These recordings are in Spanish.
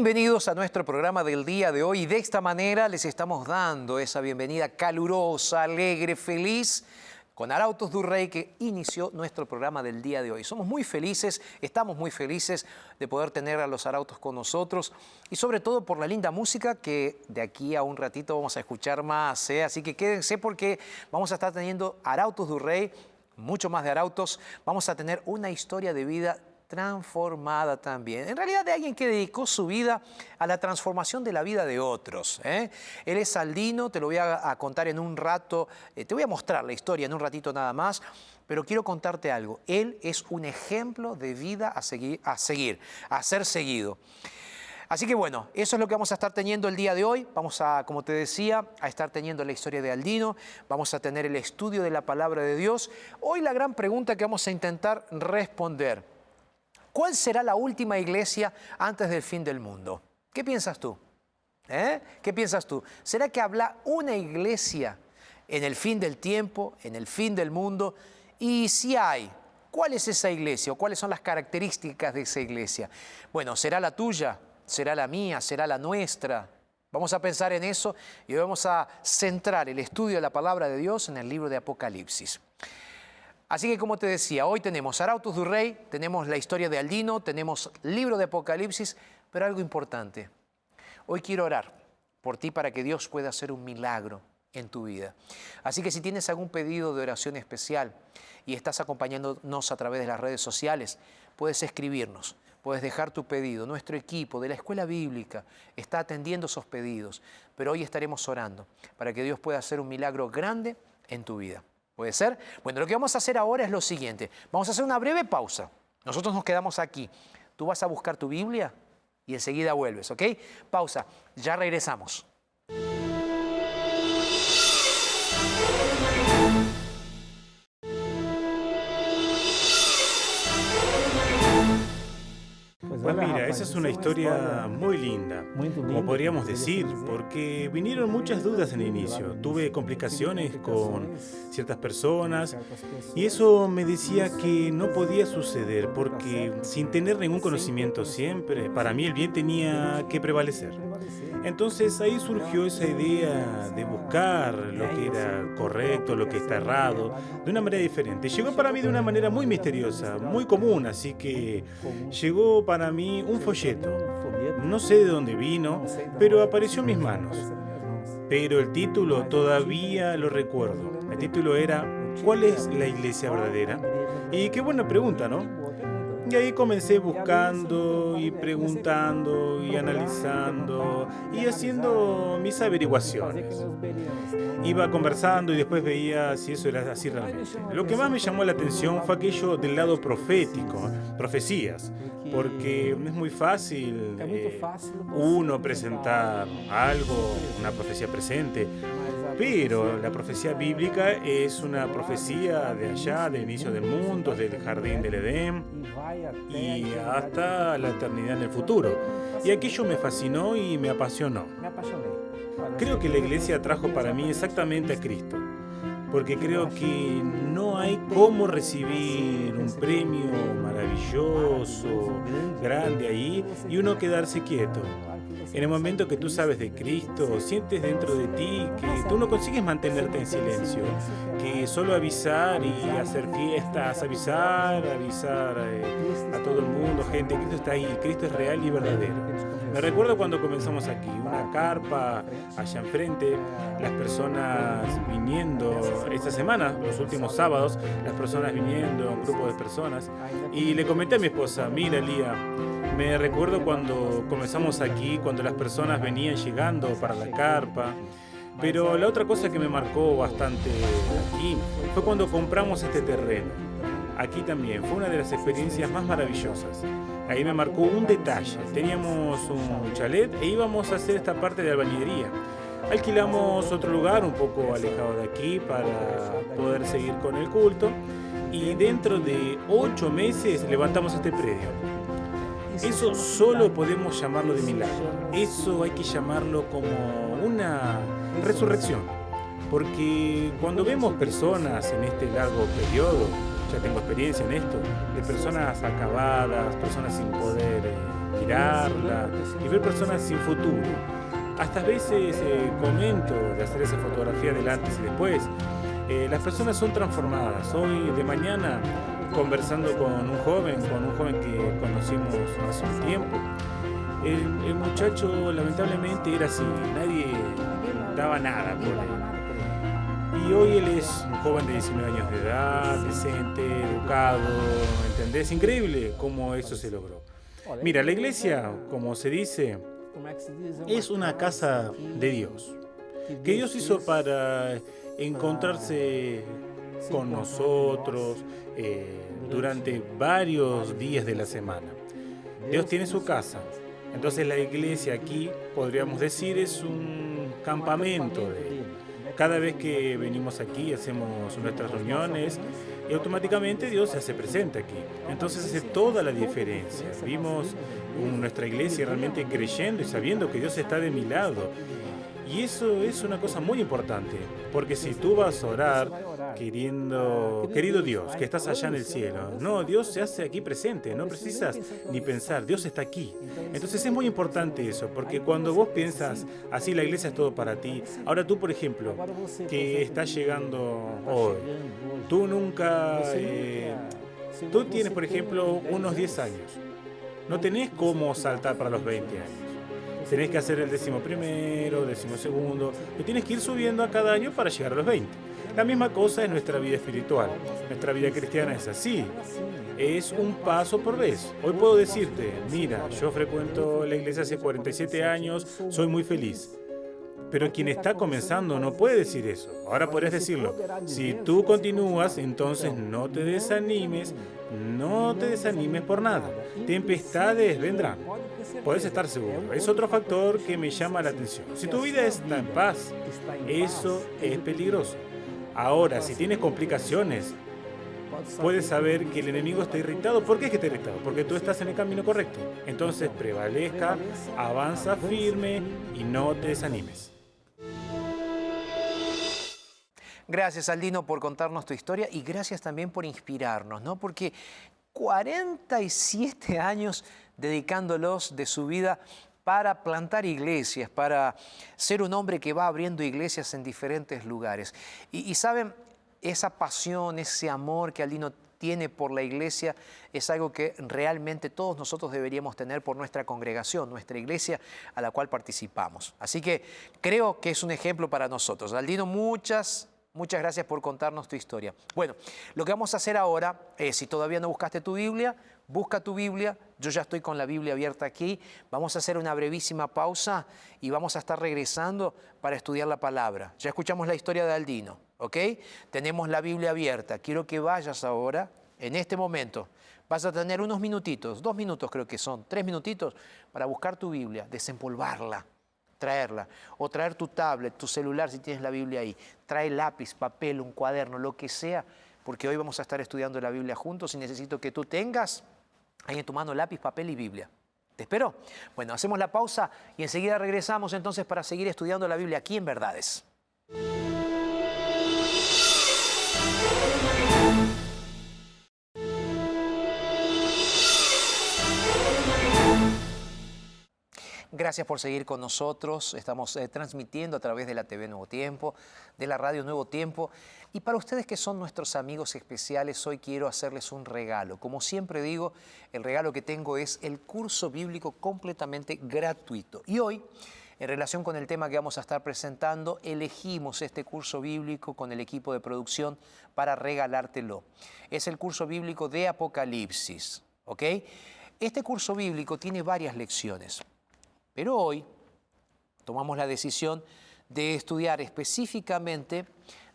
Bienvenidos a nuestro programa del día de hoy de esta manera les estamos dando esa bienvenida calurosa, alegre, feliz con Arautos Durrey que inició nuestro programa del día de hoy. Somos muy felices, estamos muy felices de poder tener a los Arautos con nosotros y sobre todo por la linda música que de aquí a un ratito vamos a escuchar más. ¿eh? Así que quédense porque vamos a estar teniendo Arautos Durrey, mucho más de Arautos. Vamos a tener una historia de vida transformada también. En realidad de alguien que dedicó su vida a la transformación de la vida de otros. ¿eh? Él es Saldino, te lo voy a, contar en un rato, eh, te voy a mostrar la historia en un ratito nada más, pero quiero contarte algo. Él es un ejemplo de vida a seguir, a, seguir, a ser seguido. Así que bueno, eso es lo que vamos a estar teniendo el día de hoy. Vamos a, como te decía, a estar teniendo la historia de Aldino, vamos a tener el estudio de la palabra de Dios. Hoy la gran pregunta que vamos a intentar responder ¿Cuál será la última iglesia antes del fin del mundo? ¿Qué piensas tú? ¿Eh? ¿Qué piensas tú? ¿Será que habla una iglesia en el fin del tiempo, en el fin del mundo? Y si hay, ¿cuál es esa iglesia o cuáles son las características de esa iglesia? Bueno, ¿será la tuya? ¿Será la mía? ¿Será la nuestra? Vamos a pensar en eso y vamos a centrar el estudio de la palabra de Dios en el libro de Apocalipsis. Así que como te decía, hoy tenemos Arautos du Rey, tenemos la historia de Aldino, tenemos libro de Apocalipsis, pero algo importante. Hoy quiero orar por ti para que Dios pueda hacer un milagro en tu vida. Así que si tienes algún pedido de oración especial y estás acompañándonos a través de las redes sociales, puedes escribirnos, puedes dejar tu pedido. Nuestro equipo de la Escuela Bíblica está atendiendo esos pedidos, pero hoy estaremos orando para que Dios pueda hacer un milagro grande en tu vida. ¿Puede ser? Bueno, lo que vamos a hacer ahora es lo siguiente. Vamos a hacer una breve pausa. Nosotros nos quedamos aquí. Tú vas a buscar tu Biblia y enseguida vuelves, ¿ok? Pausa. Ya regresamos. Pues mira, esa es una historia muy linda, como podríamos decir, porque vinieron muchas dudas en el inicio. Tuve complicaciones con ciertas personas y eso me decía que no podía suceder porque sin tener ningún conocimiento siempre, para mí el bien tenía que prevalecer. Entonces ahí surgió esa idea de buscar lo que era correcto, lo que está errado, de una manera diferente. Llegó para mí de una manera muy misteriosa, muy común, así que llegó para mí un folleto No sé de dónde vino, pero apareció en mis manos. Pero el título todavía lo recuerdo. El título era ¿Cuál es la iglesia verdadera? Y qué buena pregunta, ¿no? Y ahí comencé buscando y preguntando y analizando y haciendo mis averiguaciones. Iba conversando y después veía si eso era así realmente. Lo que más me llamó la atención fue aquello del lado profético, profecías, porque es muy fácil eh, uno presentar algo, una profecía presente, pero la profecía bíblica es una profecía de allá, del inicio del mundo, del jardín del Edén y hasta la eternidad en el futuro. Y aquello me fascinó y me apasionó. Creo que la iglesia trajo para mí exactamente a Cristo, porque creo que no hay cómo recibir un premio maravilloso, grande ahí, y uno quedarse quieto. En el momento que tú sabes de Cristo, sientes dentro de ti que tú no consigues mantenerte en silencio, que solo avisar y hacer fiestas, avisar, avisar eh, a todo el mundo, gente, Cristo está ahí, Cristo es real y verdadero. Me recuerdo cuando comenzamos aquí, una carpa allá enfrente, las personas viniendo, esta semana, los últimos sábados, las personas viniendo, un grupo de personas, y le comenté a mi esposa, mira Lía, me recuerdo cuando comenzamos aquí, cuando las personas venían llegando para la carpa. Pero la otra cosa que me marcó bastante aquí fue cuando compramos este terreno. Aquí también fue una de las experiencias más maravillosas. Ahí me marcó un detalle. Teníamos un chalet e íbamos a hacer esta parte de albañilería. Alquilamos otro lugar un poco alejado de aquí para poder seguir con el culto y dentro de ocho meses levantamos este predio. Eso solo podemos llamarlo de milagro. Eso hay que llamarlo como una resurrección. Porque cuando vemos personas en este largo periodo, ya tengo experiencia en esto, de personas acabadas, personas sin poder eh, mirarla, y ver personas sin futuro. Hasta veces eh, comento de hacer esa fotografía del antes y después. Eh, las personas son transformadas. Hoy de mañana conversando con un joven, con un joven que conocimos hace un tiempo. El, muchacho lamentablemente era así, nadie daba nada por él. Y hoy él es un joven de 19 años de edad, decente, educado, ¿entendés? Increíble cómo eso se logró. Mira, la iglesia, como se dice, es una casa de Dios, que Dios hizo para encontrarse con nosotros eh, durante varios días de la semana. Dios tiene su casa. Entonces la iglesia aquí, podríamos decir, es un campamento de Cada vez que venimos aquí hacemos nuestras reuniones y automáticamente Dios se hace presente aquí. Entonces hace toda la diferencia. Vimos nuestra iglesia realmente creyendo y sabiendo que Dios está de mi lado y eso es una cosa muy importante, porque si tú vas a orar queriendo, querido Dios, que estás allá en el cielo, no, Dios se hace aquí presente, no precisas ni pensar, Dios está aquí. Entonces es muy importante eso, porque cuando vos piensas, así la iglesia es todo para ti, ahora tú, por ejemplo, que estás llegando hoy, tú nunca, eh, tú tienes, por ejemplo, unos 10 años, no tenés cómo saltar para los 20 años. tenés que hacer el décimo primero, décimo segundo, y tienes que ir subiendo a cada año para llegar a los 20. La misma cosa es nuestra vida espiritual. Nuestra vida cristiana es así. Es un paso por vez. Hoy puedo decirte, mira, yo frecuento la iglesia hace 47 años, soy muy feliz. Pero quien está comenzando no puede decir eso. Ahora podrías decirlo. Si tú continúas, entonces no te desanimes, no te desanimes por nada. Tempestades vendrán. Puedes estar seguro. Es otro factor que me llama la atención. Si tu vida está en paz, eso es peligroso. Ahora, si tienes complicaciones, puedes saber que el enemigo está irritado. ¿Por qué es que está irritado? Porque tú estás en el camino correcto. Entonces prevalezca, avanza firme y no te desanimes. Gracias, Aldino, por contarnos tu historia y gracias también por inspirarnos, ¿no? Porque 47 años dedicándolos de su vida para plantar iglesias, para ser un hombre que va abriendo iglesias en diferentes lugares. Y, saben, esa pasión, ese amor que Aldino tiene por la iglesia es algo que realmente todos nosotros deberíamos tener por nuestra congregación, nuestra iglesia a la cual participamos. Así que creo que es un ejemplo para nosotros. Aldino, muchas Muchas gracias por contarnos tu historia. Bueno, lo que vamos a hacer ahora es, si todavía no buscaste tu Biblia, busca tu Biblia. Yo ya estoy con la Biblia abierta aquí. Vamos a hacer una brevísima pausa y vamos a estar regresando para estudiar la palabra. Ya escuchamos la historia de Aldino, ¿ok? Tenemos la Biblia abierta. Quiero que vayas ahora, en este momento. Vas a tener unos minutitos, dos minutos creo que son, tres minutitos, para buscar tu Biblia, desempolvarla traerla. O traer tu tablet, tu celular si tienes la Biblia ahí. Trae lápiz, papel, un cuaderno, lo que sea, porque hoy vamos a estar estudiando la Biblia juntos y necesito que tú tengas ahí en tu mano lápiz, papel y Biblia. ¿Te espero? Bueno, hacemos la pausa y enseguida regresamos entonces para seguir estudiando la Biblia aquí en Verdades. Gracias por seguir con nosotros. Estamos eh, transmitiendo a través de la TV Nuevo Tiempo, de la radio Nuevo Tiempo. Y para ustedes que son nuestros amigos especiales, hoy quiero hacerles un regalo. Como siempre digo, el regalo que tengo es el curso bíblico completamente gratuito. Y hoy, en relación con el tema que vamos a estar presentando, elegimos este curso bíblico con el equipo de producción para regalártelo. Es el curso bíblico de Apocalipsis. ¿ok? Este curso bíblico tiene varias lecciones. Pero hoy tomamos la decisión de estudiar específicamente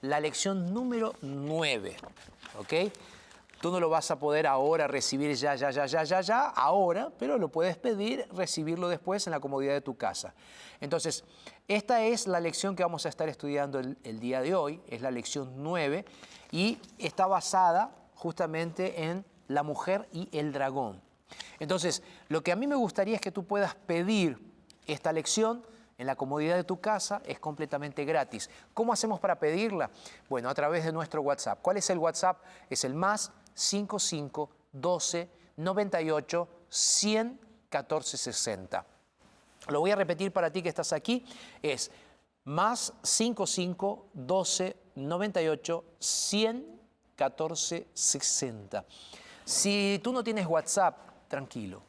la lección número 9. ¿Ok? Tú no lo vas a poder ahora recibir ya, ya, ya, ya, ya, ya, ahora, pero lo puedes pedir, recibirlo después en la comodidad de tu casa. Entonces, esta es la lección que vamos a estar estudiando el, el día de hoy, es la lección 9, y está basada justamente en la mujer y el dragón. Entonces, lo que a mí me gustaría es que tú puedas pedir esta lección en la comodidad de tu casa es completamente gratis. ¿Cómo hacemos para pedirla? Bueno, a través de nuestro WhatsApp. ¿Cuál es el WhatsApp? Es el más 55 12 98 100 14 60. Lo voy a repetir para ti que estás aquí. Es más 55 12 98 100 14 60. Si tú no tienes WhatsApp, tranquilo.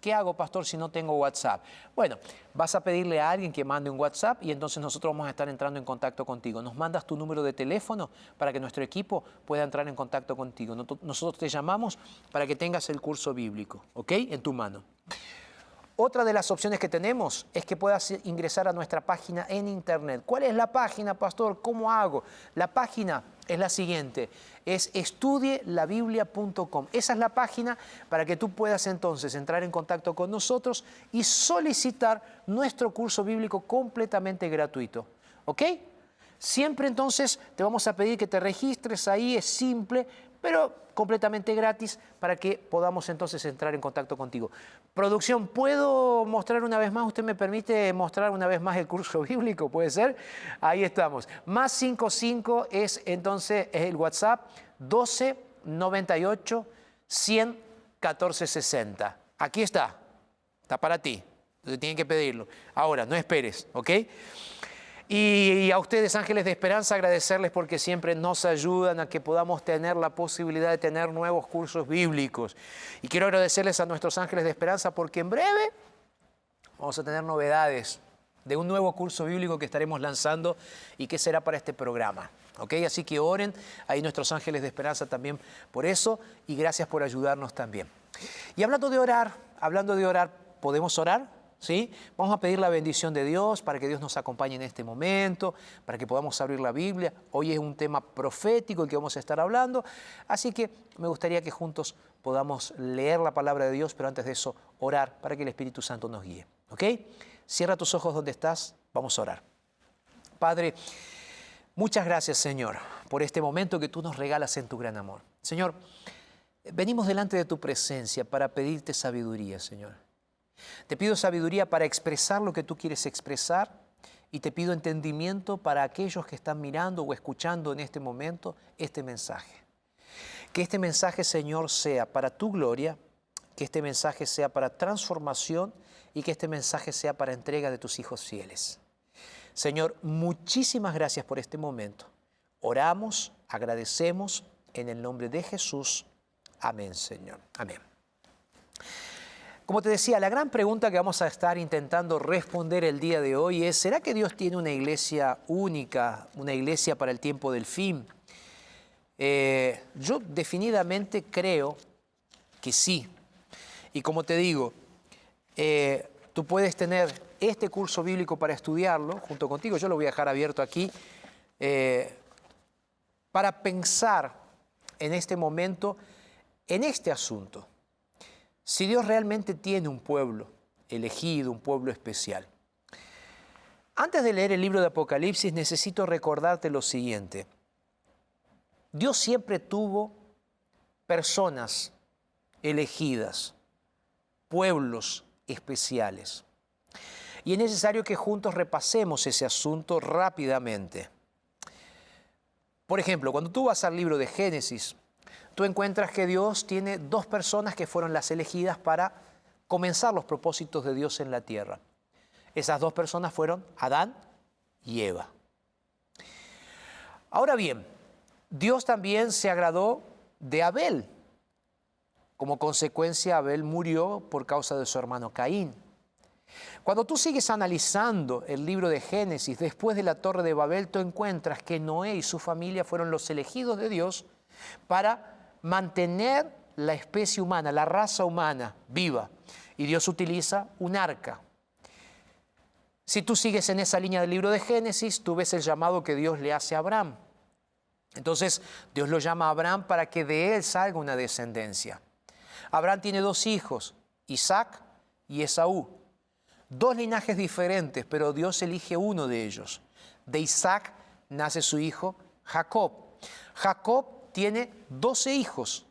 ¿Qué hago, pastor, si no tengo WhatsApp? Bueno, vas a pedirle a alguien que mande un WhatsApp y entonces nosotros vamos a estar entrando en contacto contigo. Nos mandas tu número de teléfono para que nuestro equipo pueda entrar en contacto contigo. Nosotros te llamamos para que tengas el curso bíblico, ¿ok? En tu mano. Otra de las opciones que tenemos es que puedas ingresar a nuestra página en internet. ¿Cuál es la página, pastor? ¿Cómo hago? La página es la siguiente, es estudielabiblia.com. Esa es la página para que tú puedas entonces entrar en contacto con nosotros y solicitar nuestro curso bíblico completamente gratuito. ¿Ok? Siempre entonces te vamos a pedir que te registres ahí, es simple, pero completamente gratis para que podamos entonces entrar en contacto contigo. Producción, ¿puedo mostrar una vez más? ¿Usted me permite mostrar una vez más el curso bíblico? ¿Puede ser? Ahí estamos. Más 55 es entonces el WhatsApp 12 98 100 14 60. Aquí está. Está para ti. Tienen que pedirlo. Ahora, no esperes, ¿ok? Y, a ustedes, ángeles de esperanza, agradecerles porque siempre nos ayudan a que podamos tener la posibilidad de tener nuevos cursos bíblicos. Y quiero agradecerles a nuestros ángeles de esperanza porque en breve vamos a tener novedades de un nuevo curso bíblico que estaremos lanzando y que será para este programa. ¿ok? Así que oren ahí nuestros ángeles de esperanza también por eso y gracias por ayudarnos también. Y hablando de orar, hablando de orar, ¿podemos orar? Vamos a pedir la bendición de Dios para que Dios nos acompañe en este momento, para que podamos abrir la Biblia. Hoy es un tema profético el que vamos a estar hablando, así que me gustaría que juntos podamos leer la palabra de Dios, pero antes de eso orar para que el Espíritu Santo nos guíe. ¿Ok? Cierra tus ojos donde estás, vamos a orar. Padre, muchas gracias Señor por este momento que tú nos regalas en tu gran amor. Señor, venimos delante de tu presencia para pedirte sabiduría, Señor. Te pido sabiduría para expresar lo que tú quieres expresar y te pido entendimiento para aquellos que están mirando o escuchando en este momento este mensaje. Que este mensaje, Señor, sea para tu gloria, que este mensaje sea para transformación y que este mensaje sea para entrega de tus hijos fieles. Señor, muchísimas gracias por este momento. Oramos, agradecemos en el nombre de Jesús. Amén, Señor. Amén. Como te decía, la gran pregunta que vamos a estar intentando responder el día de hoy es, ¿será que Dios tiene una iglesia única, una iglesia para el tiempo del fin? Eh, yo definidamente creo que sí. Y como te digo, eh, tú puedes tener este curso bíblico para estudiarlo junto contigo, yo lo voy a dejar abierto aquí, eh, para pensar en este momento en este asunto. Si Dios realmente tiene un pueblo elegido, un pueblo especial. Antes de leer el libro de Apocalipsis necesito recordarte lo siguiente. Dios siempre tuvo personas elegidas, pueblos especiales. Y es necesario que juntos repasemos ese asunto rápidamente. Por ejemplo, cuando tú vas al libro de Génesis, tú encuentras que Dios tiene dos personas que fueron las elegidas para comenzar los propósitos de Dios en la tierra. Esas dos personas fueron Adán y Eva. Ahora bien, Dios también se agradó de Abel. Como consecuencia, Abel murió por causa de su hermano Caín. Cuando tú sigues analizando el libro de Génesis, después de la torre de Babel, tú encuentras que Noé y su familia fueron los elegidos de Dios para mantener la especie humana, la raza humana viva. Y Dios utiliza un arca. Si tú sigues en esa línea del libro de Génesis, tú ves el llamado que Dios le hace a Abraham. Entonces Dios lo llama a Abraham para que de él salga una descendencia. Abraham tiene dos hijos, Isaac y Esaú. Dos linajes diferentes, pero Dios elige uno de ellos. De Isaac nace su hijo Jacob. Jacob tiene doce hijos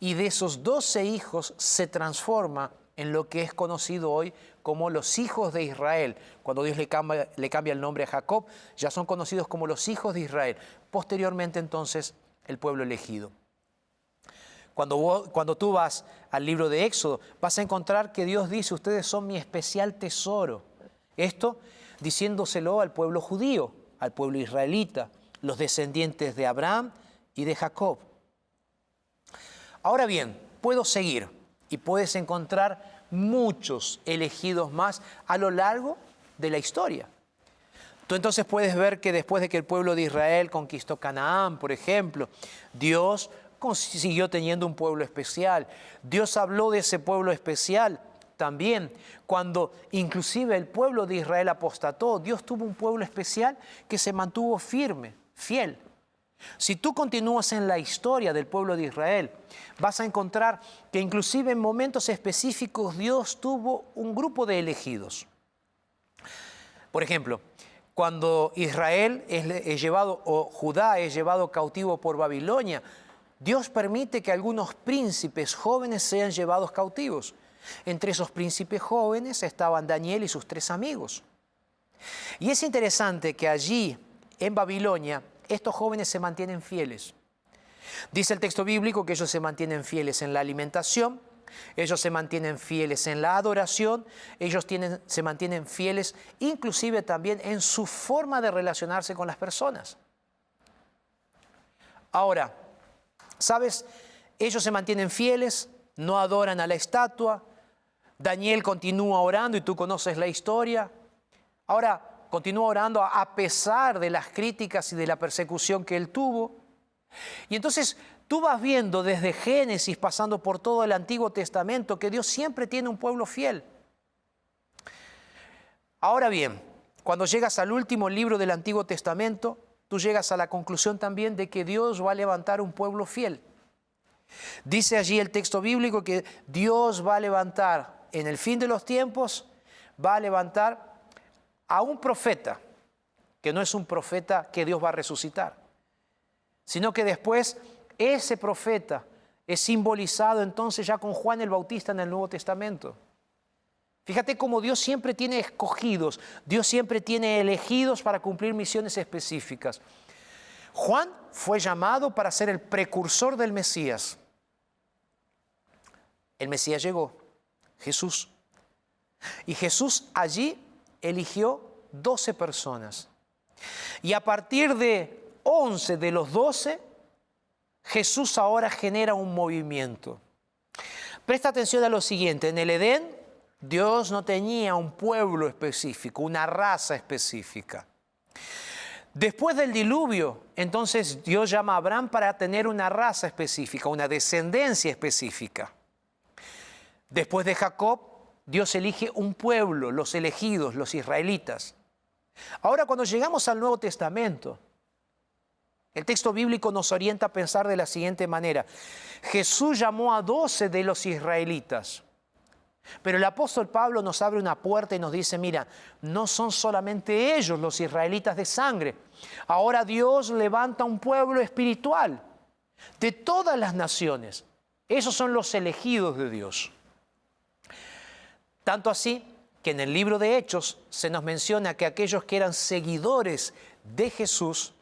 y de esos doce hijos se transforma en lo que es conocido hoy como los hijos de Israel. Cuando Dios le cambia, le cambia, el nombre a Jacob, ya son conocidos como los hijos de Israel. Posteriormente entonces el pueblo elegido. Cuando, cuando tú vas al libro de Éxodo, vas a encontrar que Dios dice, ustedes son mi especial tesoro. Esto diciéndoselo al pueblo judío, al pueblo israelita, los descendientes de Abraham y de Jacob. Ahora bien, puedo seguir y puedes encontrar muchos elegidos más a lo largo de la historia. Tú entonces puedes ver que después de que el pueblo de Israel conquistó Canaán, por ejemplo, Dios siguió teniendo un pueblo especial. Dios habló de ese pueblo especial también. Cuando inclusive el pueblo de Israel apostató, Dios tuvo un pueblo especial que se mantuvo firme, fiel. Si tú continúas en la historia del pueblo de Israel, vas a encontrar que inclusive en momentos específicos Dios tuvo un grupo de elegidos. Por ejemplo, cuando Israel es llevado o Judá es llevado cautivo por Babilonia, Dios permite que algunos príncipes jóvenes sean llevados cautivos. Entre esos príncipes jóvenes estaban Daniel y sus tres amigos. Y es interesante que allí, en Babilonia, estos jóvenes se mantienen fieles. Dice el texto bíblico que ellos se mantienen fieles en la alimentación, ellos se mantienen fieles en la adoración, ellos tienen, se mantienen fieles inclusive también en su forma de relacionarse con las personas. Ahora, ¿sabes? Ellos se mantienen fieles, no adoran a la estatua, Daniel continúa orando y tú conoces la historia. Ahora, continúa orando a pesar de las críticas y de la persecución que él tuvo. Y entonces tú vas viendo desde Génesis, pasando por todo el Antiguo Testamento, que Dios siempre tiene un pueblo fiel. Ahora bien, cuando llegas al último libro del Antiguo Testamento, tú llegas a la conclusión también de que Dios va a levantar un pueblo fiel. Dice allí el texto bíblico que Dios va a levantar en el fin de los tiempos, va a levantar a un profeta, que no es un profeta que Dios va a resucitar, sino que después ese profeta es simbolizado entonces ya con Juan el Bautista en el Nuevo Testamento. Fíjate cómo Dios siempre tiene escogidos, Dios siempre tiene elegidos para cumplir misiones específicas. Juan fue llamado para ser el precursor del Mesías. El Mesías llegó, Jesús. Y Jesús allí eligió 12 personas. Y a partir de 11 de los 12, Jesús ahora genera un movimiento. Presta atención a lo siguiente, en el Edén Dios no tenía un pueblo específico, una raza específica. Después del diluvio, entonces Dios llama a Abraham para tener una raza específica, una descendencia específica. Después de Jacob, Dios elige un pueblo, los elegidos, los israelitas. Ahora cuando llegamos al Nuevo Testamento, el texto bíblico nos orienta a pensar de la siguiente manera. Jesús llamó a doce de los israelitas. Pero el apóstol Pablo nos abre una puerta y nos dice, mira, no son solamente ellos los israelitas de sangre. Ahora Dios levanta un pueblo espiritual de todas las naciones. Esos son los elegidos de Dios. Tanto así que en el libro de Hechos se nos menciona que aquellos que eran seguidores de Jesús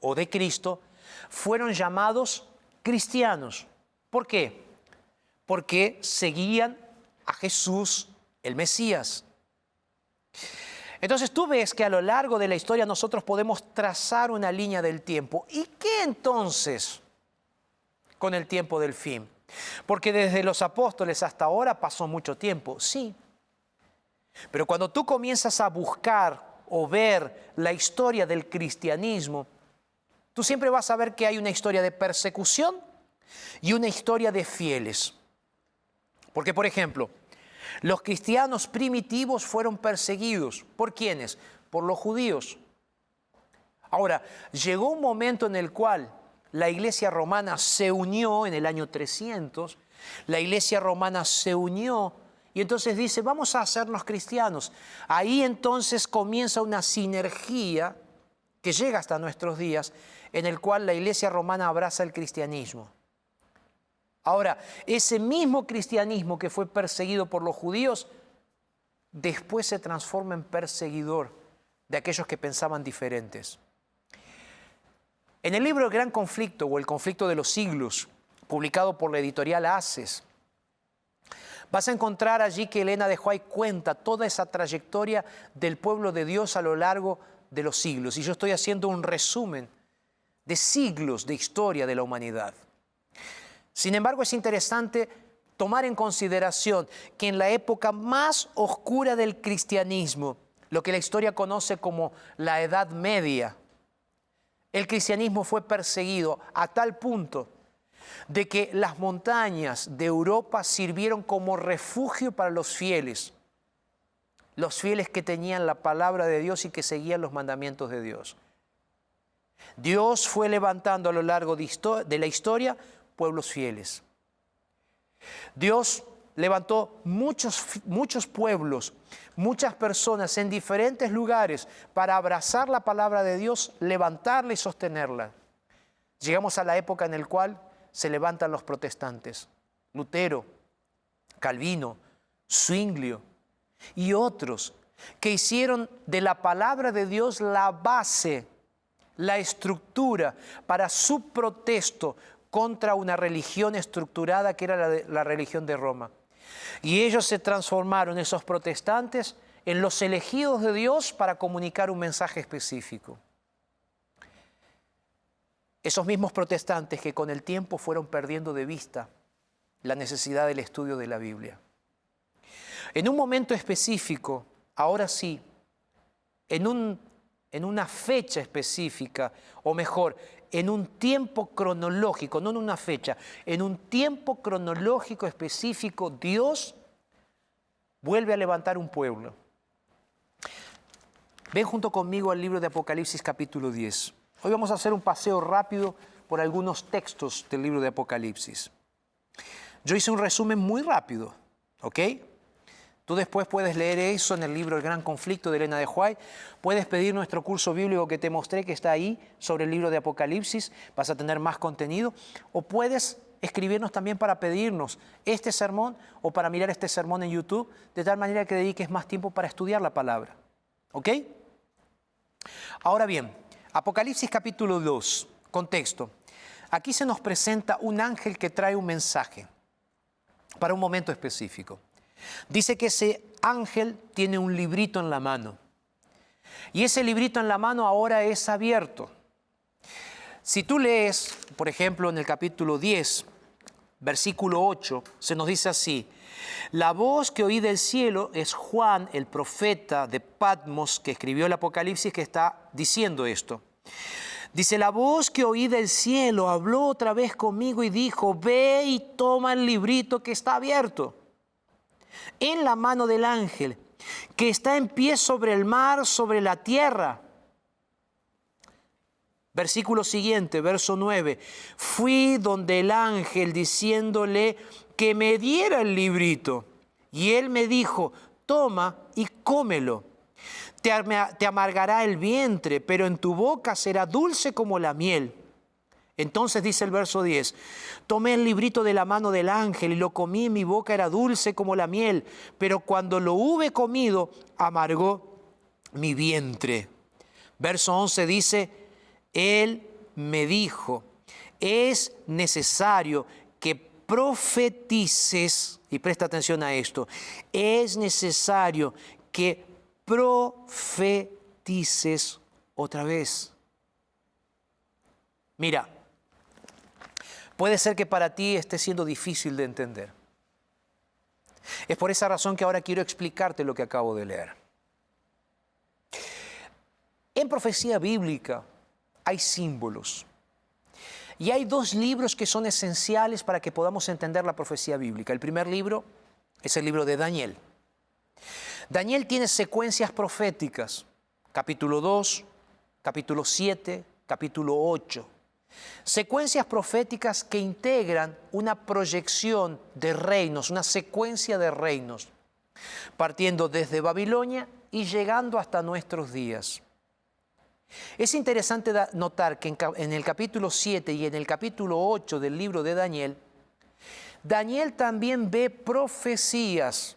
o de Cristo fueron llamados cristianos. ¿Por qué? Porque seguían a Jesús el Mesías. Entonces tú ves que a lo largo de la historia nosotros podemos trazar una línea del tiempo. ¿Y qué entonces con el tiempo del fin? Porque desde los apóstoles hasta ahora pasó mucho tiempo, sí. Pero cuando tú comienzas a buscar o ver la historia del cristianismo, tú siempre vas a ver que hay una historia de persecución y una historia de fieles. Porque, por ejemplo, los cristianos primitivos fueron perseguidos. ¿Por quiénes? Por los judíos. Ahora, llegó un momento en el cual la iglesia romana se unió en el año 300, la iglesia romana se unió y entonces dice, vamos a hacernos cristianos. Ahí entonces comienza una sinergia que llega hasta nuestros días, en el cual la iglesia romana abraza el cristianismo. Ahora, ese mismo cristianismo que fue perseguido por los judíos, después se transforma en perseguidor de aquellos que pensaban diferentes. En el libro El Gran Conflicto o El Conflicto de los Siglos, publicado por la editorial Aces, vas a encontrar allí que Elena de Huay cuenta toda esa trayectoria del pueblo de Dios a lo largo de los siglos. Y yo estoy haciendo un resumen de siglos de historia de la humanidad. Sin embargo, es interesante tomar en consideración que en la época más oscura del cristianismo, lo que la historia conoce como la Edad Media, el cristianismo fue perseguido a tal punto de que las montañas de Europa sirvieron como refugio para los fieles, los fieles que tenían la palabra de Dios y que seguían los mandamientos de Dios. Dios fue levantando a lo largo de, la historia pueblos fieles. Dios levantó muchos, muchos pueblos, muchas personas en diferentes lugares para abrazar la palabra de Dios, levantarla y sostenerla. Llegamos a la época en la cual se levantan los protestantes, Lutero, Calvino, Zwinglio y otros que hicieron de la palabra de Dios la base, la estructura para su protesto contra una religión estructurada que era la, religión de Roma. Y ellos se transformaron, esos protestantes, en los elegidos de Dios para comunicar un mensaje específico. Esos mismos protestantes que con el tiempo fueron perdiendo de vista la necesidad del estudio de la Biblia. En un momento específico, ahora sí, en, un, en una fecha específica, o mejor, en un tiempo cronológico, no en una fecha, en un tiempo cronológico específico, Dios vuelve a levantar un pueblo. Ven junto conmigo al libro de Apocalipsis capítulo 10. Hoy vamos a hacer un paseo rápido por algunos textos del libro de Apocalipsis. Yo hice un resumen muy rápido, ¿ok? Tú después puedes leer eso en el libro El Gran Conflicto de Elena de Huay. Puedes pedir nuestro curso bíblico que te mostré que está ahí sobre el libro de Apocalipsis. Vas a tener más contenido. O puedes escribirnos también para pedirnos este sermón o para mirar este sermón en YouTube, de tal manera que dediques más tiempo para estudiar la palabra. ¿Ok? Ahora bien, Apocalipsis capítulo 2, contexto. Aquí se nos presenta un ángel que trae un mensaje para un momento específico. Dice que ese ángel tiene un librito en la mano. Y ese librito en la mano ahora es abierto. Si tú lees, por ejemplo, en el capítulo 10, versículo 8, se nos dice así, la voz que oí del cielo es Juan, el profeta de Patmos, que escribió el Apocalipsis, que está diciendo esto. Dice, la voz que oí del cielo habló otra vez conmigo y dijo, ve y toma el librito que está abierto en la mano del ángel, que está en pie sobre el mar, sobre la tierra. Versículo siguiente, verso 9. Fui donde el ángel diciéndole que me diera el librito. Y él me dijo, toma y cómelo. Te, te amargará el vientre, pero en tu boca será dulce como la miel. Entonces dice el verso 10, tomé el librito de la mano del ángel y lo comí, mi boca era dulce como la miel, pero cuando lo hube comido, amargó mi vientre. Verso 11 dice, él me dijo, es necesario que profetices, y presta atención a esto, es necesario que profetices otra vez. Mira, puede ser que para ti esté siendo difícil de entender. Es por esa razón que ahora quiero explicarte lo que acabo de leer. En profecía bíblica, hay símbolos. Y hay dos libros que son esenciales para que podamos entender la profecía bíblica. El primer libro es el libro de Daniel. Daniel tiene secuencias proféticas, capítulo 2, capítulo 7, capítulo 8. Secuencias proféticas que integran una proyección de reinos, una secuencia de reinos, partiendo desde Babilonia y llegando hasta nuestros días. Es interesante notar que en el capítulo 7 y en el capítulo 8 del libro de Daniel, Daniel también ve profecías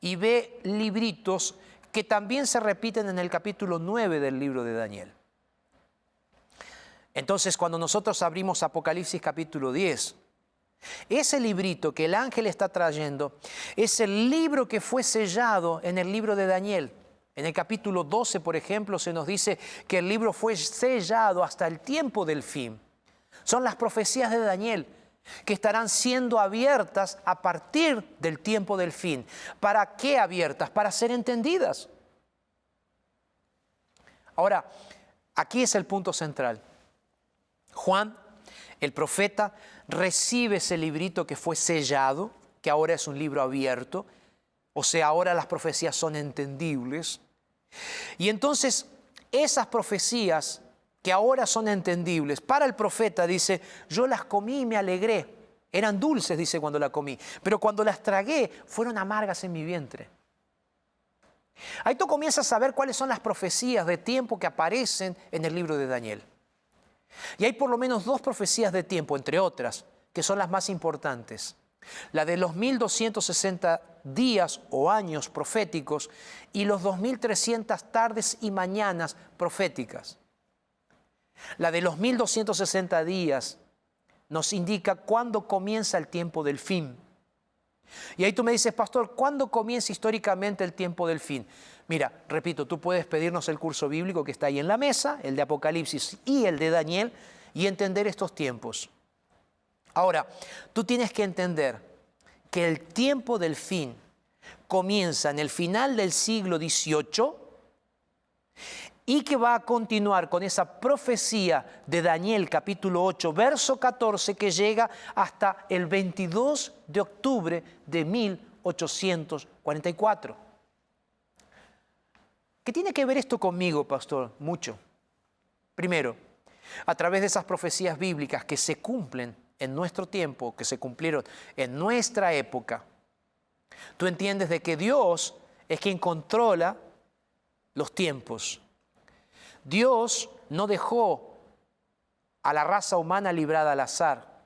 y ve libritos que también se repiten en el capítulo 9 del libro de Daniel. Entonces, cuando nosotros abrimos Apocalipsis capítulo 10, ese librito que el ángel está trayendo es el libro que fue sellado en el libro de Daniel. En el capítulo 12, por ejemplo, se nos dice que el libro fue sellado hasta el tiempo del fin. Son las profecías de Daniel que estarán siendo abiertas a partir del tiempo del fin. ¿Para qué abiertas? Para ser entendidas. Ahora, aquí es el punto central. Juan, el profeta, recibe ese librito que fue sellado, que ahora es un libro abierto, o sea, ahora las profecías son entendibles. Y entonces esas profecías que ahora son entendibles, para el profeta dice, yo las comí y me alegré. Eran dulces, dice, cuando las comí, pero cuando las tragué fueron amargas en mi vientre. Ahí tú comienzas a ver cuáles son las profecías de tiempo que aparecen en el libro de Daniel. Y hay por lo menos dos profecías de tiempo, entre otras, que son las más importantes. La de los 1260 días o años proféticos y los 2300 tardes y mañanas proféticas. La de los 1260 días nos indica cuándo comienza el tiempo del fin. Y ahí tú me dices, pastor, ¿cuándo comienza históricamente el tiempo del fin? Mira, repito, tú puedes pedirnos el curso bíblico que está ahí en la mesa, el de Apocalipsis y el de Daniel, y entender estos tiempos. Ahora, tú tienes que entender que el tiempo del fin comienza en el final del siglo XVIII y que va a continuar con esa profecía de Daniel capítulo 8, verso 14, que llega hasta el 22 de octubre de 1844. ¿Qué tiene que ver esto conmigo, pastor? Mucho. Primero, a través de esas profecías bíblicas que se cumplen en nuestro tiempo, que se cumplieron en nuestra época, tú entiendes de que Dios es quien controla los tiempos. Dios no dejó a la raza humana librada al azar.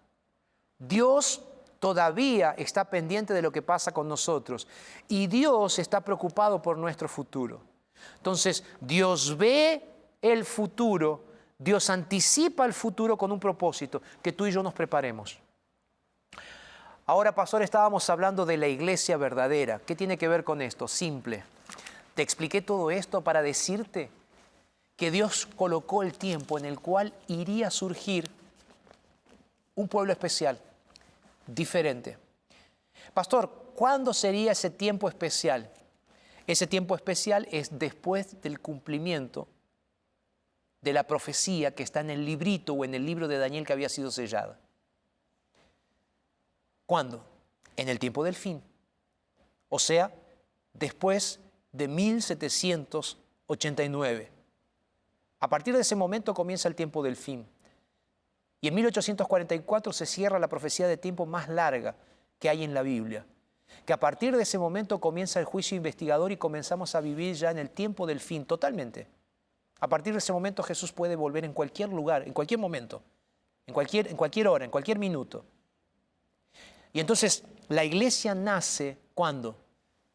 Dios todavía está pendiente de lo que pasa con nosotros y Dios está preocupado por nuestro futuro. Entonces, Dios ve el futuro Dios anticipa el futuro con un propósito, que tú y yo nos preparemos. Ahora, pastor, estábamos hablando de la iglesia verdadera. ¿Qué tiene que ver con esto? Simple. Te expliqué todo esto para decirte que Dios colocó el tiempo en el cual iría a surgir un pueblo especial, diferente. Pastor, ¿cuándo sería ese tiempo especial? Ese tiempo especial es después del cumplimiento de la profecía que está en el librito o en el libro de Daniel que había sido sellada. ¿Cuándo? En el tiempo del fin. O sea, después de 1789. A partir de ese momento comienza el tiempo del fin. Y en 1844 se cierra la profecía de tiempo más larga que hay en la Biblia. Que a partir de ese momento comienza el juicio investigador y comenzamos a vivir ya en el tiempo del fin, totalmente. A partir de ese momento Jesús puede volver en cualquier lugar, en cualquier momento, en cualquier, en cualquier hora, en cualquier minuto. Y entonces la iglesia nace cuando?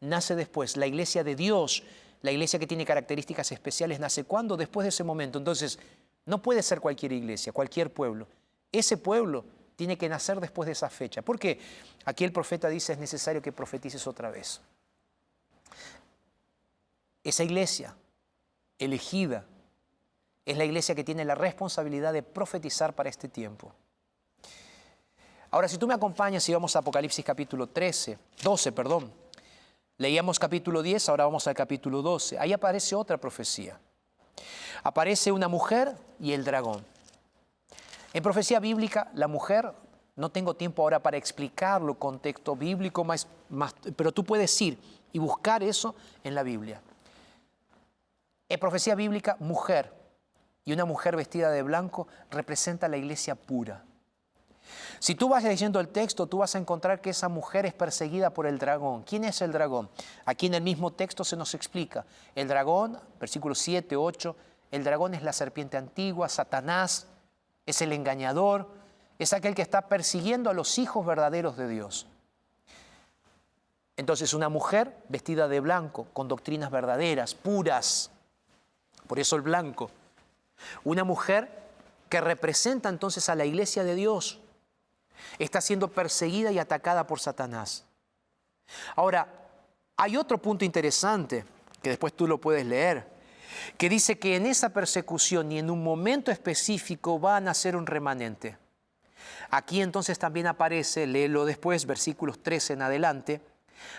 Nace después. La iglesia de Dios, la iglesia que tiene características especiales, nace cuando? Después de ese momento. Entonces, no puede ser cualquier iglesia, cualquier pueblo. Ese pueblo tiene que nacer después de esa fecha. Porque aquí el profeta dice es necesario que profetices otra vez. Esa iglesia elegida es la iglesia que tiene la responsabilidad de profetizar para este tiempo. Ahora, si tú me acompañas y vamos a Apocalipsis capítulo 13, 12, perdón. Leíamos capítulo 10, ahora vamos al capítulo 12. Ahí aparece otra profecía. Aparece una mujer y el dragón. En profecía bíblica, la mujer, no tengo tiempo ahora para explicarlo, contexto bíblico, más, pero tú puedes ir y buscar eso en la Biblia. En profecía bíblica, mujer y una mujer vestida de blanco representa la iglesia pura. Si tú vas leyendo el texto, tú vas a encontrar que esa mujer es perseguida por el dragón. ¿Quién es el dragón? Aquí en el mismo texto se nos explica. El dragón, versículos 7, 8, el dragón es la serpiente antigua, Satanás, es el engañador, es aquel que está persiguiendo a los hijos verdaderos de Dios. Entonces una mujer vestida de blanco, con doctrinas verdaderas, puras, por eso el blanco. Una mujer que representa entonces a la iglesia de Dios, está siendo perseguida y atacada por Satanás. Ahora, hay otro punto interesante, que después tú lo puedes leer, que dice que en esa persecución y en un momento específico va a nacer un remanente. Aquí entonces también aparece, léelo después, versículos 13 en adelante,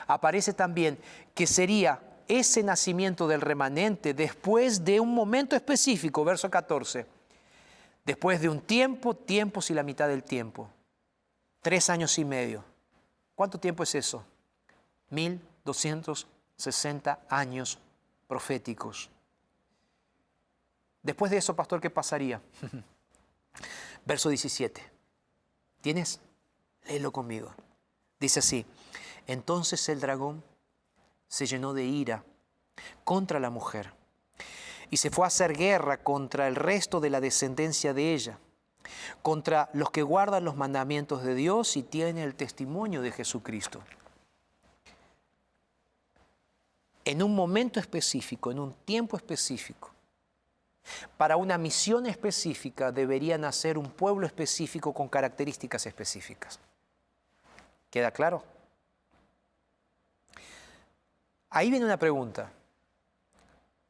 aparece también que sería ese nacimiento del remanente después de un momento específico, verso 14, después de un tiempo, tiempos y la mitad del tiempo. Tres años y medio. ¿Cuánto tiempo es eso? 1260 años proféticos. Después de eso, pastor, ¿qué pasaría? Verso 17. ¿Tienes? Léelo conmigo. Dice así, entonces el dragón se llenó de ira contra la mujer y se fue a hacer guerra contra el resto de la descendencia de ella contra los que guardan los mandamientos de Dios y tienen el testimonio de Jesucristo. En un momento específico, en un tiempo específico, para una misión específica debería nacer un pueblo específico con características específicas. ¿Queda claro? Ahí viene una pregunta.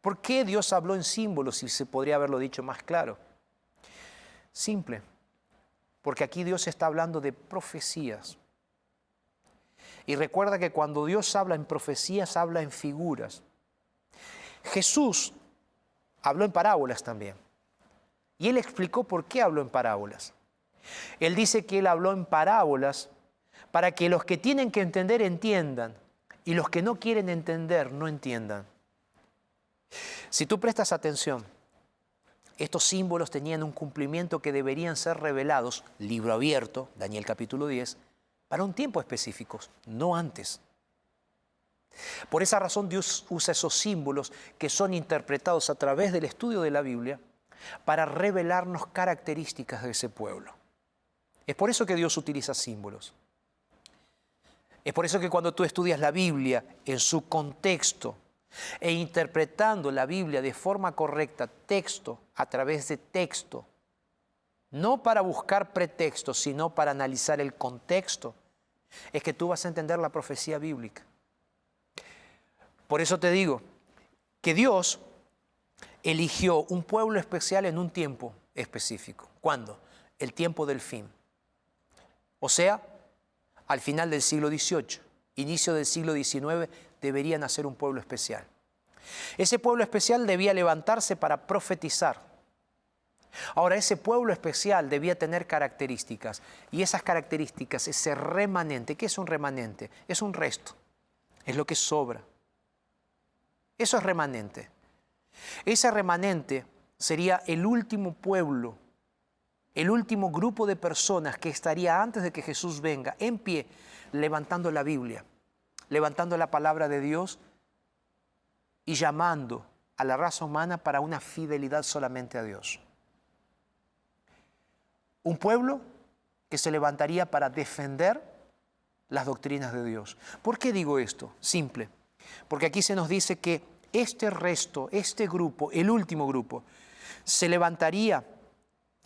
¿Por qué Dios habló en símbolos si se podría haberlo dicho más claro? Simple, porque aquí Dios está hablando de profecías. Y recuerda que cuando Dios habla en profecías, habla en figuras. Jesús habló en parábolas también. Y él explicó por qué habló en parábolas. Él dice que él habló en parábolas para que los que tienen que entender entiendan y los que no quieren entender no entiendan. Si tú prestas atención, estos símbolos tenían un cumplimiento que deberían ser revelados, libro abierto, Daniel capítulo 10, para un tiempo específico, no antes. Por esa razón Dios usa esos símbolos que son interpretados a través del estudio de la Biblia para revelarnos características de ese pueblo. Es por eso que Dios utiliza símbolos. Es por eso que cuando tú estudias la Biblia en su contexto, e interpretando la Biblia de forma correcta, texto a través de texto, no para buscar pretextos, sino para analizar el contexto, es que tú vas a entender la profecía bíblica. Por eso te digo que Dios eligió un pueblo especial en un tiempo específico. ¿Cuándo? El tiempo del fin. O sea, al final del siglo XVIII, inicio del siglo XIX, debería nacer un pueblo especial. Ese pueblo especial debía levantarse para profetizar. Ahora, ese pueblo especial debía tener características y esas características, ese remanente, ¿qué es un remanente? Es un resto, es lo que sobra. Eso es remanente. Ese remanente sería el último pueblo, el último grupo de personas que estaría antes de que Jesús venga en pie, levantando la Biblia, levantando la palabra de Dios y llamando a la raza humana para una fidelidad solamente a Dios. Un pueblo que se levantaría para defender las doctrinas de Dios. ¿Por qué digo esto? Simple. Porque aquí se nos dice que este resto, este grupo, el último grupo, se levantaría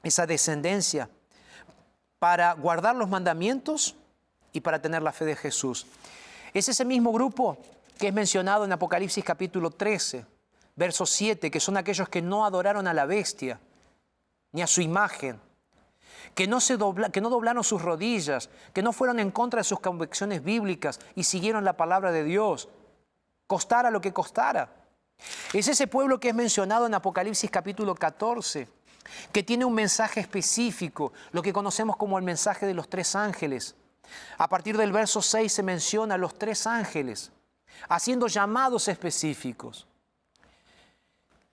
esa descendencia para guardar los mandamientos y para tener la fe de Jesús. Es ese mismo grupo que es mencionado en Apocalipsis capítulo 13, verso 7, que son aquellos que no adoraron a la bestia ni a su imagen, que no, se que no doblaron sus rodillas, que no fueron en contra de sus convicciones bíblicas y siguieron la palabra de Dios, costara lo que costara. Es ese pueblo que es mencionado en Apocalipsis capítulo 14, que tiene un mensaje específico, lo que conocemos como el mensaje de los tres ángeles. A partir del verso 6 se menciona a los tres ángeles, haciendo llamados específicos.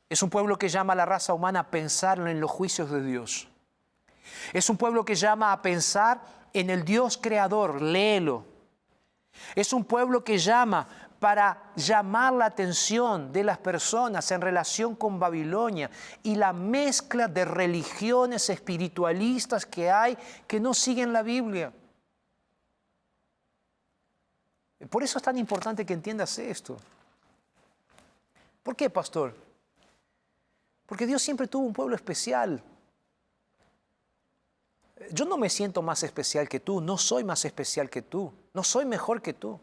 Es un pueblo que llama a la raza humana a pensar en los juicios de Dios. Es un pueblo que llama a pensar en el Dios creador, léelo. Es un pueblo que llama para llamar la atención de las personas en relación con Babilonia y la mezcla de religiones espiritualistas que hay que no siguen la Biblia. Por eso es tan importante que entiendas esto. ¿Por qué, pastor? Porque Dios siempre tuvo un pueblo especial. Yo no me siento más especial que tú, no soy más especial que tú, no soy mejor que tú.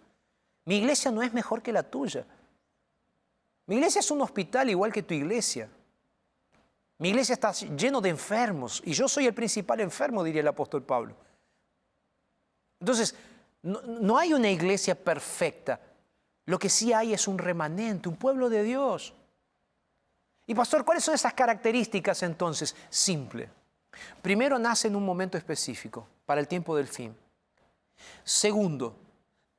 Mi iglesia no es mejor que la tuya. Mi iglesia es un hospital igual que tu iglesia. Mi iglesia está lleno de enfermos y yo soy el principal enfermo, diría el apóstol Pablo. Entonces, no, hay una iglesia perfecta. Lo que sí hay es un remanente, un pueblo de Dios. Y pastor, ¿cuáles son esas características entonces? Simple. Primero, nace en un momento específico, para el tiempo del fin. Segundo,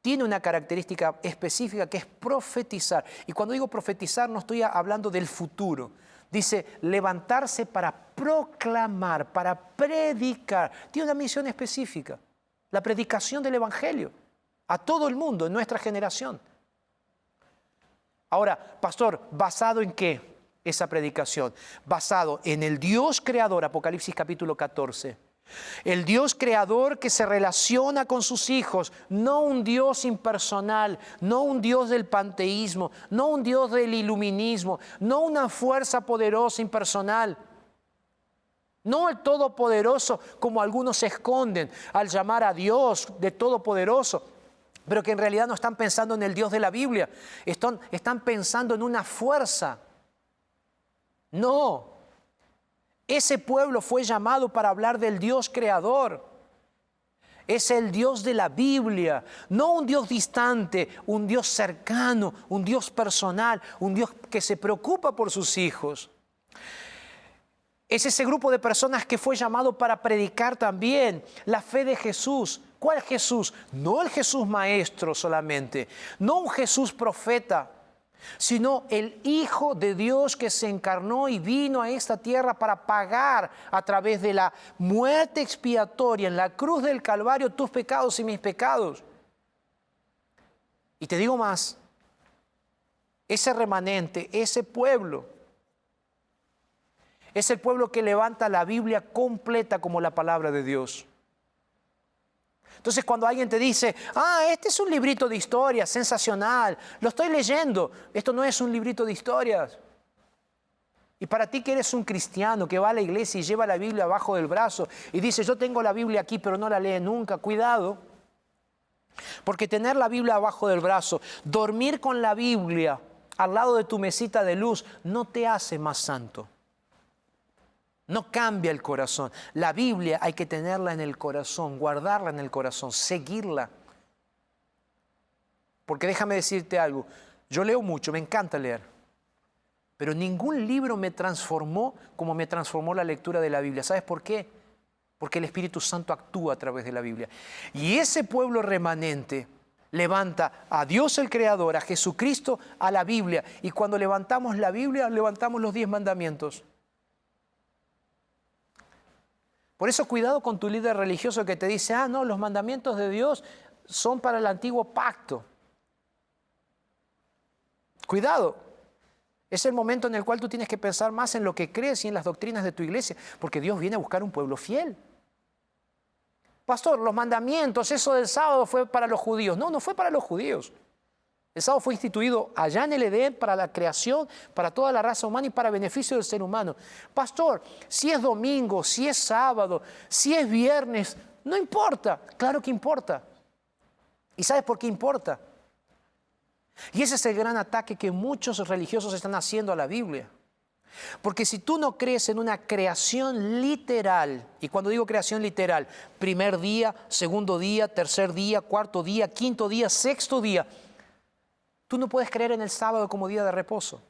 tiene una característica específica que es profetizar. Y cuando digo profetizar no estoy hablando del futuro. Dice levantarse para proclamar, para predicar. Tiene una misión específica, la predicación del Evangelio a todo el mundo, en nuestra generación. Ahora, pastor, ¿basado en qué esa predicación? Basado en el Dios creador, Apocalipsis capítulo 14 el Dios creador que se relaciona con sus hijos, no un Dios impersonal, no un Dios del panteísmo, no un Dios del iluminismo, no una fuerza poderosa impersonal, no el Todopoderoso como algunos se esconden al llamar a Dios de Todopoderoso, pero que en realidad no están pensando en el Dios de la Biblia, están, están pensando en una fuerza. No, ese pueblo fue llamado para hablar del Dios creador. Es el Dios de la Biblia, no un Dios distante, un Dios cercano, un Dios personal, un Dios que se preocupa por sus hijos. Es ese grupo de personas que fue llamado para predicar también la fe de Jesús. ¿Cuál Jesús? No el Jesús maestro solamente, no un Jesús profeta, sino el Hijo de Dios que se encarnó y vino a esta tierra para pagar a través de la muerte expiatoria en la cruz del Calvario tus pecados y mis pecados. Y te digo más, ese remanente, ese pueblo, es el pueblo que levanta la Biblia completa como la palabra de Dios. Entonces cuando alguien te dice, ah, este es un librito de historias, sensacional, lo estoy leyendo, esto no es un librito de historias. Y para ti que eres un cristiano que va a la iglesia y lleva la Biblia abajo del brazo y dice, yo tengo la Biblia aquí pero no la lee nunca, cuidado. Porque tener la Biblia abajo del brazo, dormir con la Biblia al lado de tu mesita de luz no te hace más santo. No cambia el corazón. La Biblia hay que tenerla en el corazón, guardarla en el corazón, seguirla. Porque déjame decirte algo, yo leo mucho, me encanta leer, pero ningún libro me transformó como me transformó la lectura de la Biblia. ¿Sabes por qué? Porque el Espíritu Santo actúa a través de la Biblia. Y ese pueblo remanente levanta a Dios el Creador, a Jesucristo, a la Biblia. Y cuando levantamos la Biblia, levantamos los diez mandamientos. Por eso cuidado con tu líder religioso que te dice, ah, no, los mandamientos de Dios son para el antiguo pacto. Cuidado. Es el momento en el cual tú tienes que pensar más en lo que crees y en las doctrinas de tu iglesia, porque Dios viene a buscar un pueblo fiel. Pastor, los mandamientos, eso del sábado fue para los judíos. No, no fue para los judíos. El sábado fue instituido allá en el Edén para la creación, para toda la raza humana y para beneficio del ser humano. Pastor, si es domingo, si es sábado, si es viernes, no importa. Claro que importa. ¿Y sabes por qué importa? Y ese es el gran ataque que muchos religiosos están haciendo a la Biblia. Porque si tú no crees en una creación literal, y cuando digo creación literal, primer día, segundo día, tercer día, cuarto día, quinto día, sexto día, tú no puedes creer en el sábado como día de reposo.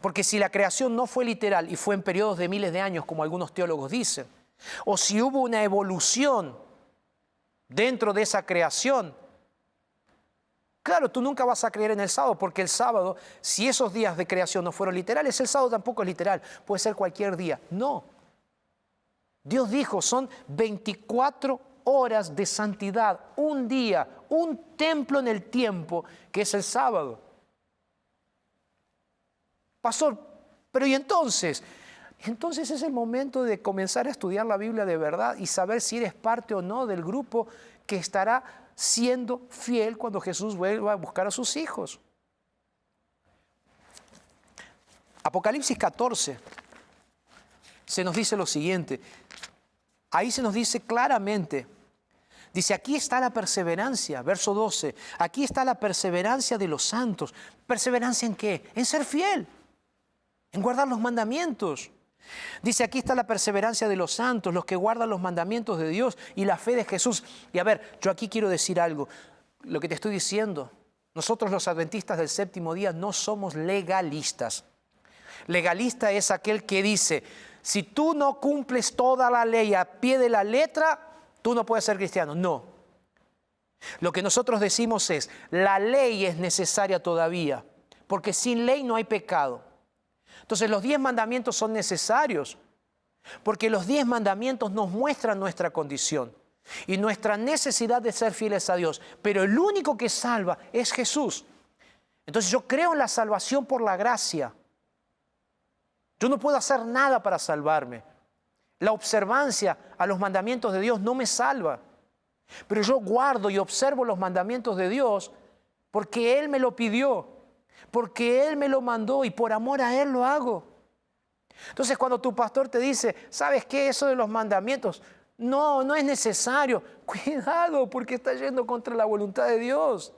Porque si la creación no fue literal y fue en periodos de miles de años, como algunos teólogos dicen, o si hubo una evolución dentro de esa creación, Claro, tú nunca vas a creer en el sábado porque el sábado, si esos días de creación no fueron literales, el sábado tampoco es literal, puede ser cualquier día. No. Dios dijo, son 24 horas de santidad, un día, un templo en el tiempo, que es el sábado. Pastor, pero ¿y entonces? Entonces es el momento de comenzar a estudiar la Biblia de verdad y saber si eres parte o no del grupo que estará siendo fiel cuando Jesús vuelva a buscar a sus hijos. Apocalipsis 14 se nos dice lo siguiente. Ahí se nos dice claramente, dice, aquí está la perseverancia, verso 12, aquí está la perseverancia de los santos. ¿Perseverancia en qué? En ser fiel, en guardar los mandamientos. Dice, aquí está la perseverancia de los santos, los que guardan los mandamientos de Dios y la fe de Jesús. Y a ver, yo aquí quiero decir algo, lo que te estoy diciendo, nosotros los adventistas del séptimo día no somos legalistas. Legalista es aquel que dice, si tú no cumples toda la ley a pie de la letra, tú no puedes ser cristiano. No. Lo que nosotros decimos es, la ley es necesaria todavía, porque sin ley no hay pecado. Entonces los diez mandamientos son necesarios, porque los diez mandamientos nos muestran nuestra condición y nuestra necesidad de ser fieles a Dios. Pero el único que salva es Jesús. Entonces yo creo en la salvación por la gracia. Yo no puedo hacer nada para salvarme. La observancia a los mandamientos de Dios no me salva. Pero yo guardo y observo los mandamientos de Dios porque Él me lo pidió porque Él me lo mandó y por amor a Él lo hago. Entonces cuando tu pastor te dice, ¿sabes qué? Eso de los mandamientos, no, no es necesario. Cuidado porque está yendo contra la voluntad de Dios.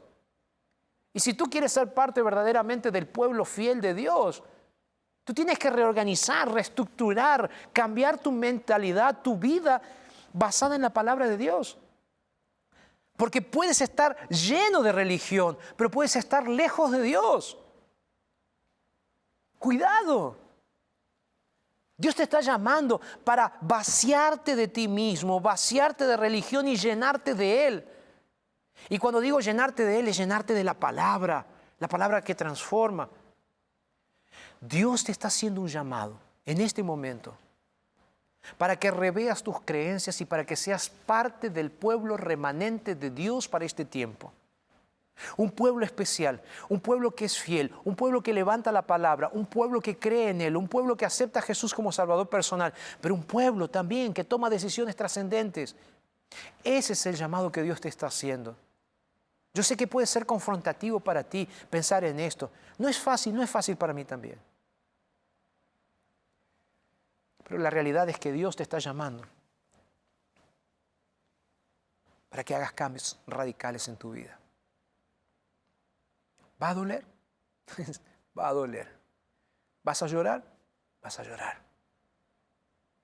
Y si tú quieres ser parte verdaderamente del pueblo fiel de Dios, tú tienes que reorganizar, reestructurar, cambiar tu mentalidad, tu vida basada en la palabra de Dios. Porque puedes estar lleno de religión, pero puedes estar lejos de Dios. Cuidado. Dios te está llamando para vaciarte de ti mismo, vaciarte de religión y llenarte de Él. Y cuando digo llenarte de Él, es llenarte de la palabra, la palabra que transforma. Dios te está haciendo un llamado en este momento para que reveas tus creencias y para que seas parte del pueblo remanente de Dios para este tiempo. Un pueblo especial, un pueblo que es fiel, un pueblo que levanta la palabra, un pueblo que cree en Él, un pueblo que acepta a Jesús como Salvador personal, pero un pueblo también que toma decisiones trascendentes. Ese es el llamado que Dios te está haciendo. Yo sé que puede ser confrontativo para ti pensar en esto. No es fácil, no es fácil para mí también. Pero la realidad es que Dios te está llamando para que hagas cambios radicales en tu vida. ¿Va a doler? Va a doler. ¿Vas a llorar? Vas a llorar.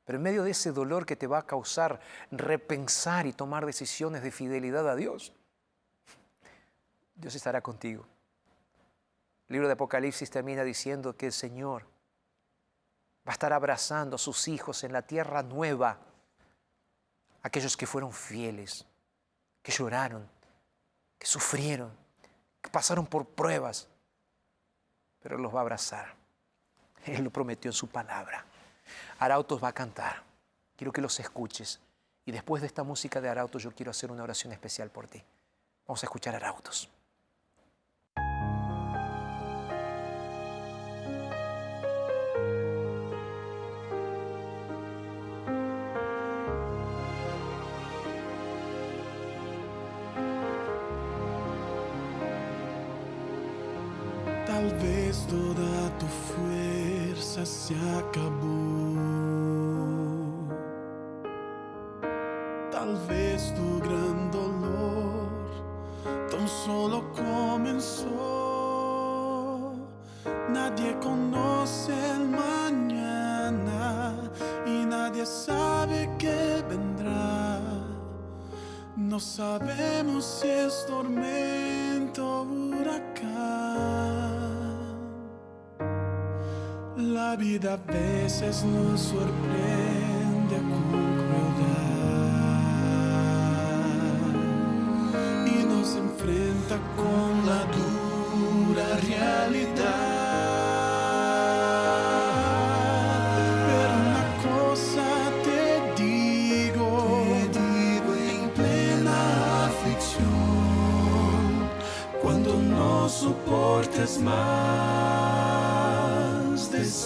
Pero en medio de ese dolor que te va a causar repensar y tomar decisiones de fidelidad a Dios, Dios estará contigo. El libro de Apocalipsis termina diciendo que el Señor va a estar abrazando a sus hijos en la tierra nueva, aquellos que fueron fieles, que lloraron, que sufrieron, que pasaron por pruebas, pero los va a abrazar. Él lo prometió en su palabra. Arautos va a cantar. Quiero que los escuches. Y después de esta música de Arautos yo quiero hacer una oración especial por ti. Vamos a escuchar Arautos. Tal vez toda tu fuerza se acabó. Vida a veces nos sorprende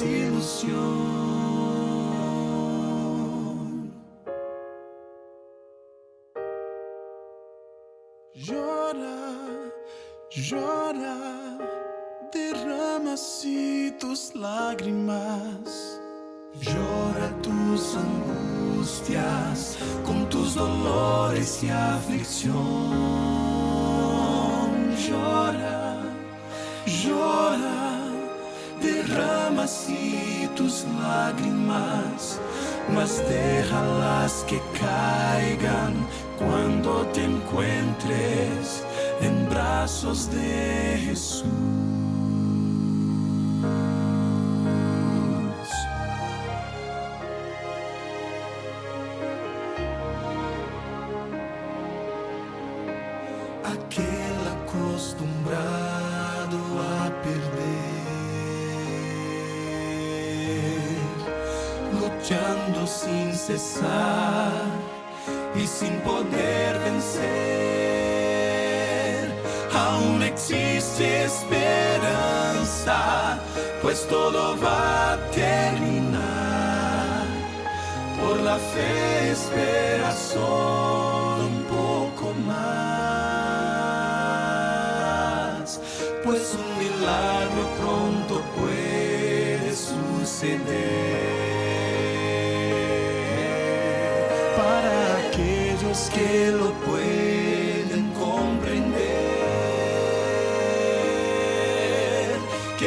desilusión. Llora, llora, derrama así tus lágrimas. Llora tus angustias con tus dolores y aflicción. Tus lágrimas, mas déjalas que caigan cuando te encuentres en brazos de Jesús.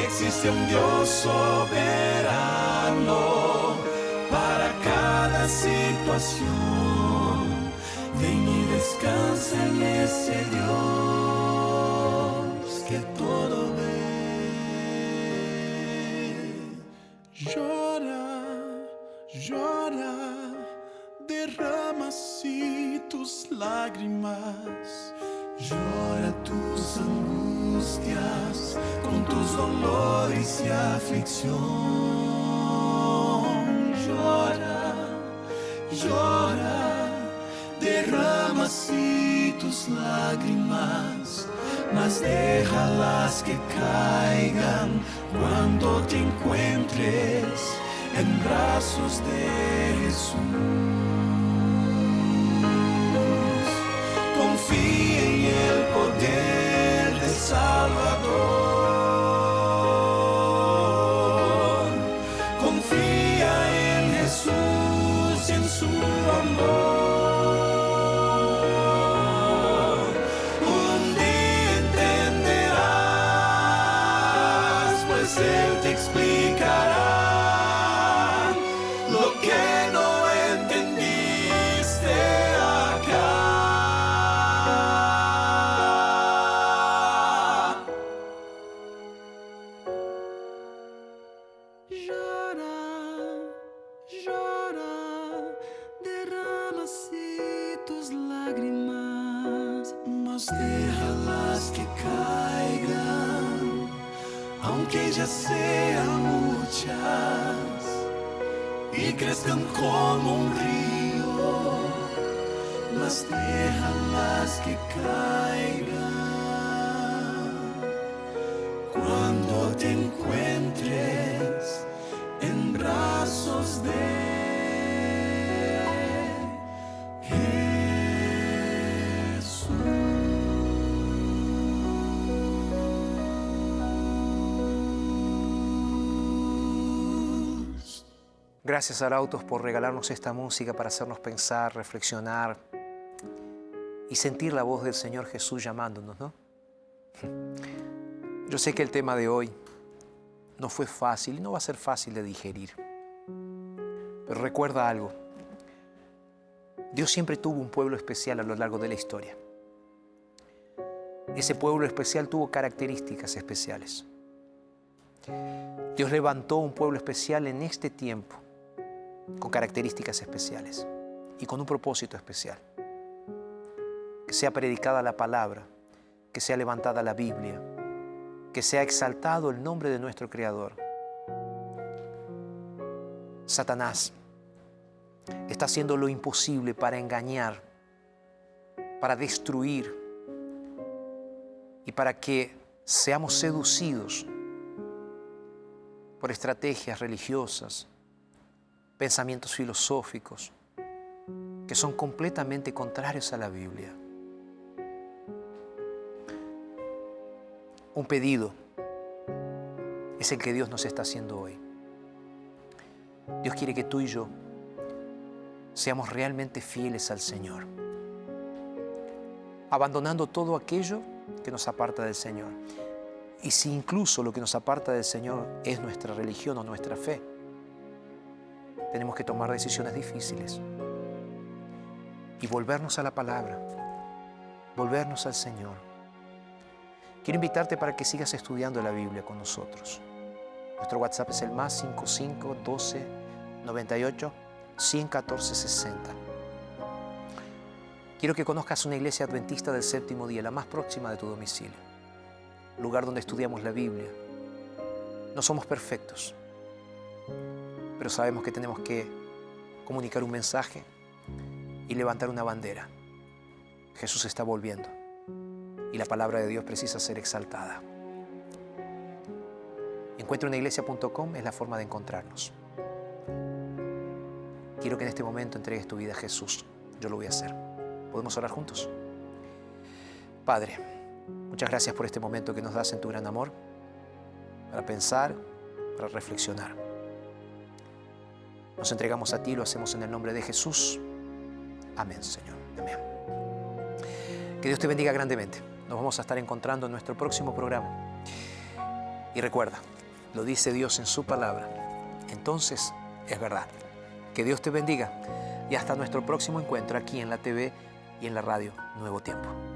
Existe un Dios soberano para cada situación. Ven y descansa en ese que todo ve. Llora, llora, derrama así tus lágrimas. Llora tus angustias con tus dolores y aflicción. Llora, llora, derrama así tus lágrimas, mas déjalas que caigan cuando te encuentres en brazos de Jesús. Gracias Arautos por regalarnos esta música para hacernos pensar, reflexionar y sentir la voz del Señor Jesús llamándonos, ¿no? Yo sé que el tema de hoy no fue fácil y no va a ser fácil de digerir. Pero recuerda algo. Dios siempre tuvo un pueblo especial a lo largo de la historia. Ese pueblo especial tuvo características especiales. Dios levantó un pueblo especial en este tiempo con características especiales y con un propósito especial. Que sea predicada la palabra, que sea levantada la Biblia, que sea exaltado el nombre de nuestro Creador. Satanás está haciendo lo imposible para engañar, para destruir y para que seamos seducidos por estrategias religiosas, pensamientos filosóficos que son completamente contrarios a la Biblia. Un pedido es el que Dios nos está haciendo hoy. Dios quiere que tú y yo seamos realmente fieles al Señor, abandonando todo aquello que nos aparta del Señor. Y si incluso lo que nos aparta del Señor es nuestra religión o nuestra fe, tenemos que tomar decisiones difíciles y volvernos a la palabra, volvernos al Señor. Quiero invitarte para que sigas estudiando la Biblia con nosotros. Nuestro WhatsApp es el más 55 12 98 114 60. Quiero que conozcas una iglesia adventista del séptimo día, la más próxima de tu domicilio, lugar donde estudiamos la Biblia. No somos perfectos, pero sabemos que tenemos que comunicar un mensaje y levantar una bandera. Jesús está volviendo y la palabra de Dios precisa ser exaltada. Encuentraunaiglesia.com es la forma de encontrarnos. Quiero que en este momento entregues tu vida a Jesús. Yo lo voy a hacer. ¿Podemos orar juntos? Padre, muchas gracias por este momento que nos das en tu gran amor para pensar, para reflexionar. Nos entregamos a ti, lo hacemos en el nombre de Jesús. Amén, Señor. Amén. Que Dios te bendiga grandemente. Nos vamos a estar encontrando en nuestro próximo programa. Y recuerda, lo dice Dios en su palabra. Entonces es verdad. Que Dios te bendiga y hasta nuestro próximo encuentro aquí en la TV y en la radio Nuevo Tiempo.